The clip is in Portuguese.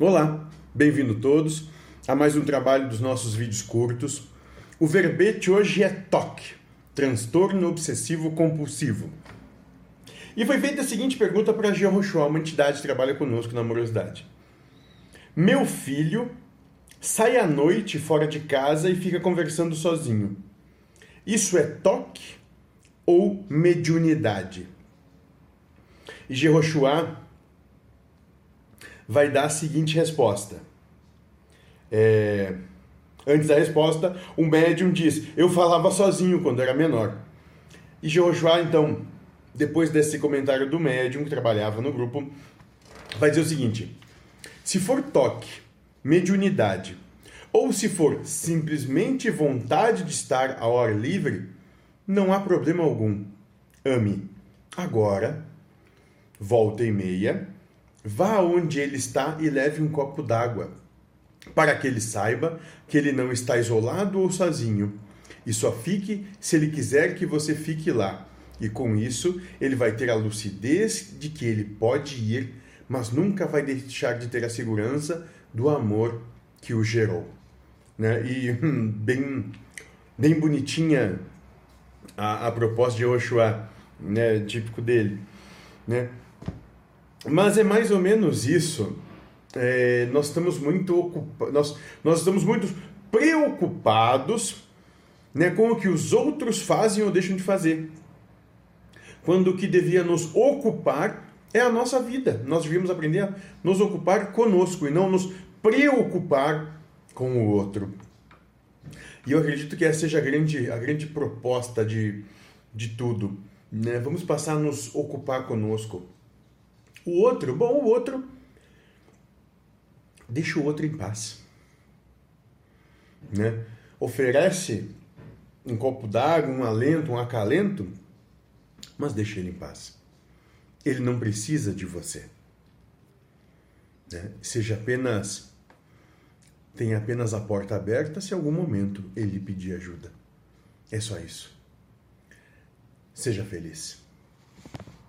Olá, bem-vindo todos a mais um trabalho dos nossos vídeos curtos. O verbete hoje é TOC, transtorno obsessivo compulsivo. E foi feita a seguinte pergunta para Jehoshua, uma entidade que trabalha conosco na amorosidade. Meu filho sai à noite fora de casa e fica conversando sozinho. Isso é toque ou mediunidade? E Jehoshua vai dar a seguinte resposta. É... Antes da resposta, o médium diz: Eu falava sozinho quando era menor. E Joshua, então, depois desse comentário do médium que trabalhava no grupo, vai dizer o seguinte: Se for toque, mediunidade, ou se for simplesmente vontade de estar ao ar livre, não há problema algum. Ame. Agora, volta e meia, Vá onde ele está e leve um copo d'água, para que ele saiba que ele não está isolado ou sozinho. E só fique se ele quiser que você fique lá. E com isso, ele vai ter a lucidez de que ele pode ir, mas nunca vai deixar de ter a segurança do amor que o gerou. Né? E hum, bem, bem bonitinha a, a proposta de Oshua, né? típico dele. Né? Mas é mais ou menos isso. É, nós estamos muito nós, nós estamos muito preocupados né, com o que os outros fazem ou deixam de fazer. Quando o que devia nos ocupar é a nossa vida. Nós devíamos aprender a nos ocupar conosco e não nos preocupar com o outro. E eu acredito que essa seja a grande, a grande proposta de, de tudo. Né? Vamos passar a nos ocupar conosco. O outro, bom, o outro, deixa o outro em paz. Né? Oferece um copo d'água, um alento, um acalento, mas deixa ele em paz. Ele não precisa de você. Né? Seja apenas. Tenha apenas a porta aberta se algum momento ele pedir ajuda. É só isso. Seja feliz.